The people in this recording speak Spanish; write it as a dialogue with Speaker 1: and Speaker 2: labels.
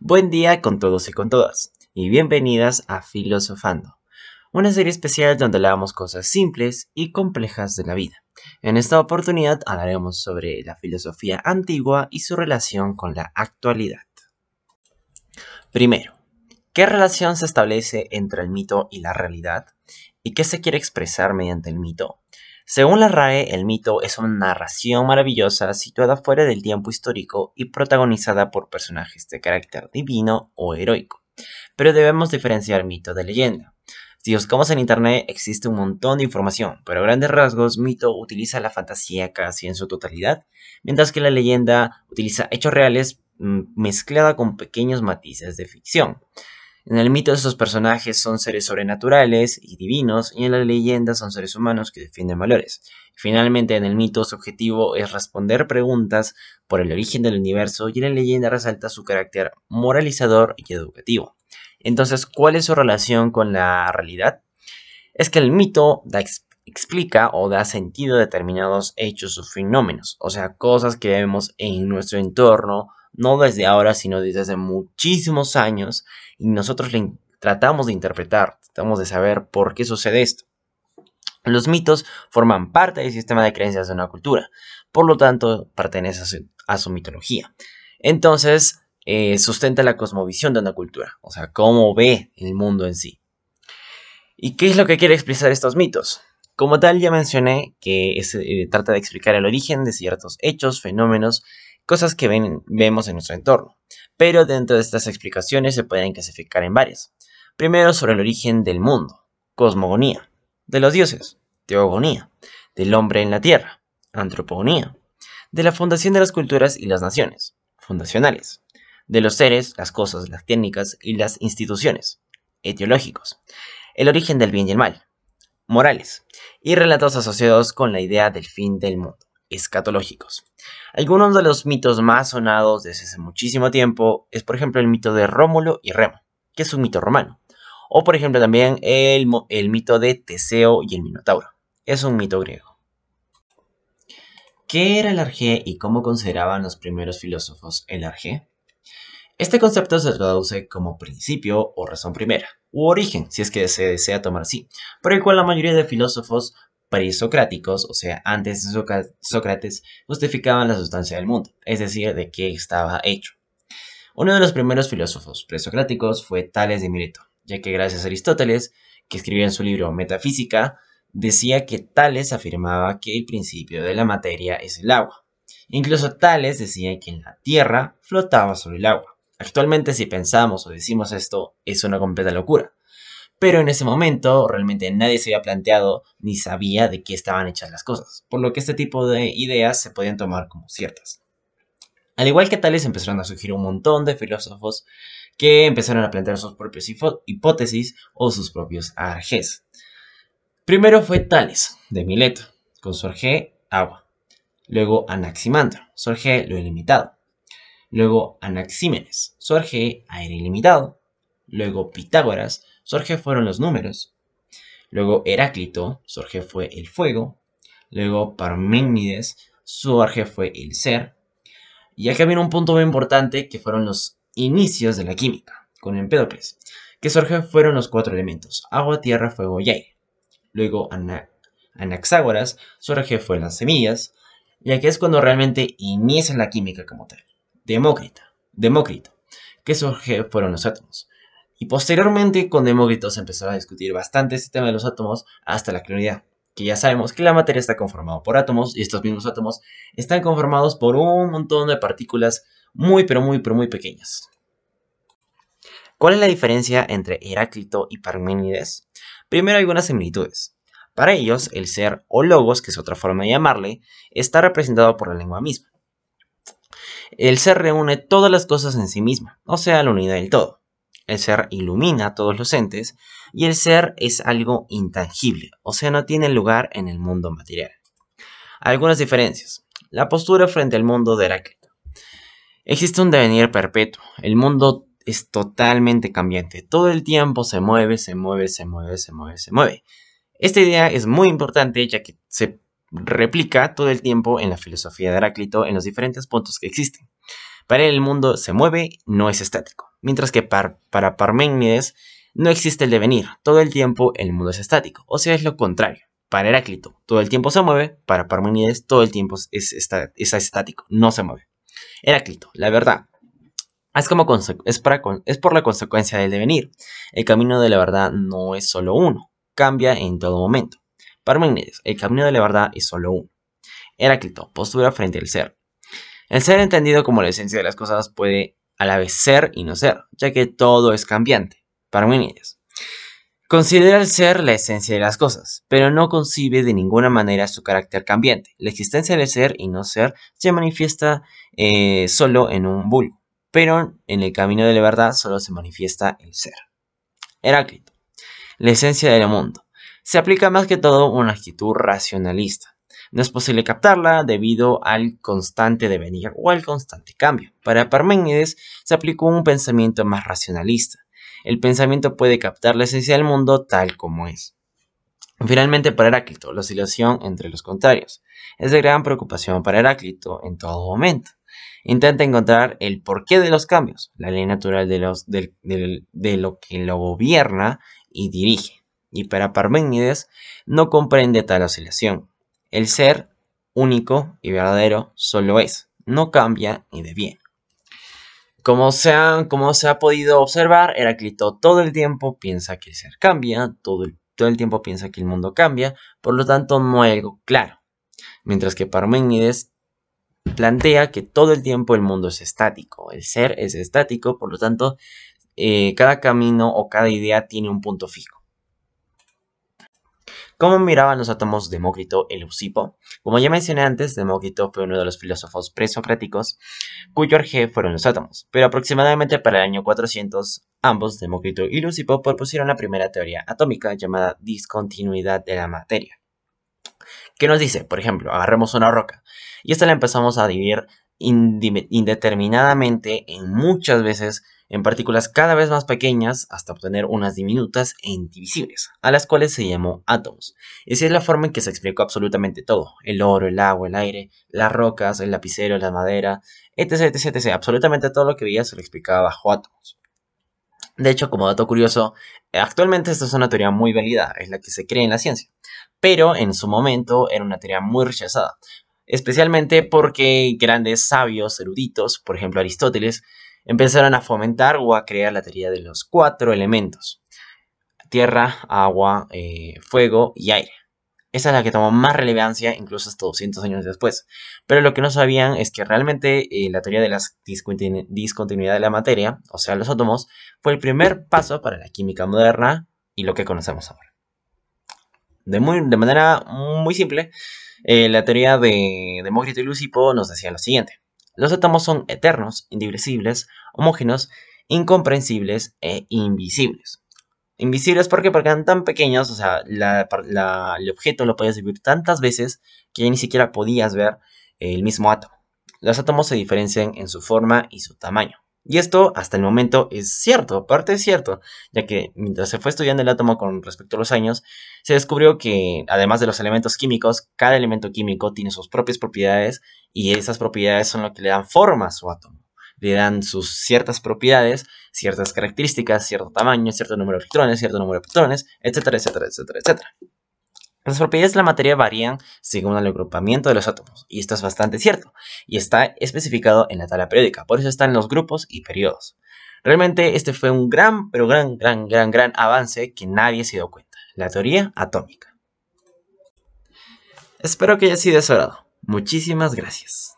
Speaker 1: Buen día con todos y con todas, y bienvenidas a Filosofando, una serie especial donde hablamos cosas simples y complejas de la vida. En esta oportunidad hablaremos sobre la filosofía antigua y su relación con la actualidad. Primero, ¿qué relación se establece entre el mito y la realidad? ¿Y qué se quiere expresar mediante el mito? Según la RAE, el mito es una narración maravillosa situada fuera del tiempo histórico y protagonizada por personajes de carácter divino o heroico. Pero debemos diferenciar mito de leyenda. Si buscamos en internet existe un montón de información, pero a grandes rasgos mito utiliza la fantasía casi en su totalidad, mientras que la leyenda utiliza hechos reales mm, mezclada con pequeños matices de ficción. En el mito estos personajes son seres sobrenaturales y divinos y en la leyenda son seres humanos que defienden valores. Finalmente en el mito su objetivo es responder preguntas por el origen del universo y en la leyenda resalta su carácter moralizador y educativo. Entonces, ¿cuál es su relación con la realidad? Es que el mito explica o da sentido a determinados hechos o fenómenos, o sea, cosas que vemos en nuestro entorno no desde ahora, sino desde hace muchísimos años, y nosotros le tratamos de interpretar, tratamos de saber por qué sucede esto. Los mitos forman parte del sistema de creencias de una cultura, por lo tanto pertenecen a su, mitología. Entonces, eh, sustenta la cosmovisión de una cultura, o sea, cómo ve el mundo en sí. ¿Y qué es lo que quiere expresar estos mitos? Como tal, ya mencioné que eh, trata de explicar el origen de ciertos hechos, fenómenos cosas que vemos en nuestro entorno. Pero dentro de estas explicaciones se pueden clasificar en varias. Primero sobre el origen del mundo, cosmogonía, de los dioses, teogonía, del hombre en la tierra, antropogonía, de la fundación de las culturas y las naciones, fundacionales, de los seres, las cosas, las técnicas y las instituciones, etiológicos, el origen del bien y el mal, morales, y relatos asociados con la idea del fin del mundo escatológicos. Algunos de los mitos más sonados desde hace muchísimo tiempo es por ejemplo el mito de Rómulo y Remo, que es un mito romano. O por ejemplo también el, mito de Teseo y el Minotauro, es un mito griego. ¿Qué era el arjé y cómo consideraban los primeros filósofos el arjé? Este concepto se traduce como principio o razón primera, u origen, si es que se desea tomar así, por el cual la mayoría de filósofos presocráticos, o sea, antes de Sócrates, justificaban la sustancia del mundo, es decir, de qué estaba hecho. Uno de los primeros filósofos presocráticos fue Tales de Mileto, ya que gracias a Aristóteles, que escribió en su libro Metafísica, decía que Tales afirmaba que el principio de la materia es el agua. Incluso Tales decía que en la Tierra flotaba sobre el agua. Actualmente si pensamos o decimos esto es una completa locura, pero en ese momento realmente nadie se había planteado ni sabía de qué estaban hechas las cosas, por lo que este tipo de ideas se podían tomar como ciertas. Al igual que Tales empezaron a surgir un montón de filósofos que empezaron a plantear sus propias hipótesis o sus propios arjes. Primero fue Tales, de Mileto, con su arjé agua. Luego Anaximandro, su arjé lo ilimitado. Luego Anaxímenes, su arjé aire ilimitado. Luego Pitágoras, Sorge fueron los números. Luego Heráclito, su fue el fuego. Luego Parménides, su fue el ser. Y acá viene un punto muy importante que fueron los inicios de la química, con Empédocles, que surge fueron los cuatro elementos, agua, tierra, fuego y aire. Luego Anaxágoras, su fue las semillas, y aquí es cuando realmente inicia la química como tal. Demócrita, Demócrito, que surge fueron los átomos. Y posteriormente con Demócrito empezó a discutir bastante este tema de los átomos hasta la claridad, que ya sabemos que la materia está conformada por átomos y estos mismos átomos están conformados por un montón de partículas muy pero muy pero muy pequeñas. ¿Cuál es la diferencia entre Heráclito y Parménides? Primero algunas similitudes. Para ellos, el ser o logos, que es otra forma de llamarle, está representado por la lengua misma. El ser reúne todas las cosas en sí misma, o sea, la unidad del todo. El ser ilumina a todos los entes y el ser es algo intangible, o sea, no tiene lugar en el mundo material. Algunas diferencias. La postura frente al mundo de Heráclito. Existe un devenir perpetuo. El mundo es totalmente cambiante. Todo el tiempo se mueve, se mueve, se mueve, se mueve, se mueve. Esta idea es muy importante ya que se replica todo el tiempo en la filosofía de Heráclito en los diferentes puntos que existen. Para él el mundo se mueve, no es estático. Mientras que para Parménides no existe el devenir, todo el tiempo el mundo es estático, o sea, es lo contrario. Para Heráclito, todo el tiempo se mueve, para Parménides, todo el tiempo es, estático, no se mueve. Heráclito, la verdad, es, como es, es por la consecuencia del devenir. El camino de la verdad no es solo uno, cambia en todo momento. Parménides, el camino de la verdad es solo uno. Heráclito, postura frente al ser. El ser entendido como la esencia de las cosas puede a la vez ser y no ser, ya que todo es cambiante. Parménides. Considera el ser la esencia de las cosas, pero no concibe de ninguna manera su carácter cambiante. La existencia del ser y no ser se manifiesta eh, solo en un vulgo, pero en el camino de la verdad solo se manifiesta el ser. Heráclito. La esencia del mundo. Se aplica más que todo una actitud racionalista. No es posible captarla debido al constante devenir o al constante cambio. Para Parménides se aplicó un pensamiento más racionalista. El pensamiento puede captar la esencia del mundo tal como es. Finalmente, para Heráclito, la oscilación entre los contrarios es de gran preocupación para Heráclito en todo momento. Intenta encontrar el porqué de los cambios, la ley natural de, de lo que lo gobierna y dirige. Y para Parménides no comprende tal oscilación. El ser único y verdadero solo es, no cambia ni deviene. Como se, ha, como se ha podido observar, Heráclito todo el tiempo piensa que el ser cambia, todo el, todo el tiempo piensa que el mundo cambia, por lo tanto no hay algo claro. Mientras que Parménides plantea que todo el tiempo el mundo es estático, el ser es estático, por lo tanto eh, cada camino o cada idea tiene un punto fijo. ¿Cómo miraban los átomos Demócrito y Leucipo? Como ya mencioné antes, Demócrito fue uno de los filósofos presocráticos cuyo arjé fueron los átomos, pero aproximadamente para el año 400, ambos, Demócrito y Leucipo, propusieron la primera teoría atómica llamada discontinuidad de la materia. ¿Qué nos dice? Por ejemplo, agarremos una roca y esta la empezamos a dividir indeterminadamente en muchas veces en partículas cada vez más pequeñas hasta obtener unas diminutas e indivisibles, a las cuales se llamó átomos. Esa es la forma en que se explicó absolutamente todo, el oro, el agua, el aire, las rocas, el lapicero, la madera, etc, etc. Absolutamente todo lo que veía se lo explicaba bajo átomos. De hecho, como dato curioso, actualmente esta es una teoría muy válida, es la que se cree en la ciencia, pero en su momento era una teoría muy rechazada, especialmente porque grandes sabios, eruditos, por ejemplo Aristóteles, empezaron a fomentar o a crear la teoría de los cuatro elementos. Tierra, agua, eh, fuego y aire. Esa es la que tomó más relevancia incluso hasta 200 años después. Pero lo que no sabían es que realmente eh, la teoría de la discontinuidad de la materia, o sea, los átomos, fue el primer paso para la química moderna y lo que conocemos ahora. De, de manera muy simple, eh, la teoría de Demócrito y Lucipo nos decía lo siguiente. Los átomos son eternos, indivisibles, homógenos, incomprensibles e invisibles. Invisibles porque porque eran tan pequeños, o sea, el objeto lo podías vivir tantas veces que ya ni siquiera podías ver el mismo átomo. Los átomos se diferencian en su forma y su tamaño. Y esto hasta el momento es cierto, aparte es cierto, ya que mientras se fue estudiando el átomo con respecto a los años, se descubrió que además de los elementos químicos, cada elemento químico tiene sus propias propiedades y esas propiedades son lo que le dan forma a su átomo. Le dan sus ciertas propiedades, ciertas características, cierto tamaño, cierto número de electrones, cierto número de protones, etcétera, etcétera, etcétera, etcétera. Las propiedades de la materia varían según el agrupamiento de los átomos, y esto es bastante cierto, y está especificado en la tabla periódica, por eso están los grupos y periodos. Realmente este fue un gran, pero gran, gran, gran, gran avance que nadie se dio cuenta, la teoría atómica. Espero que haya sido de. Muchísimas gracias.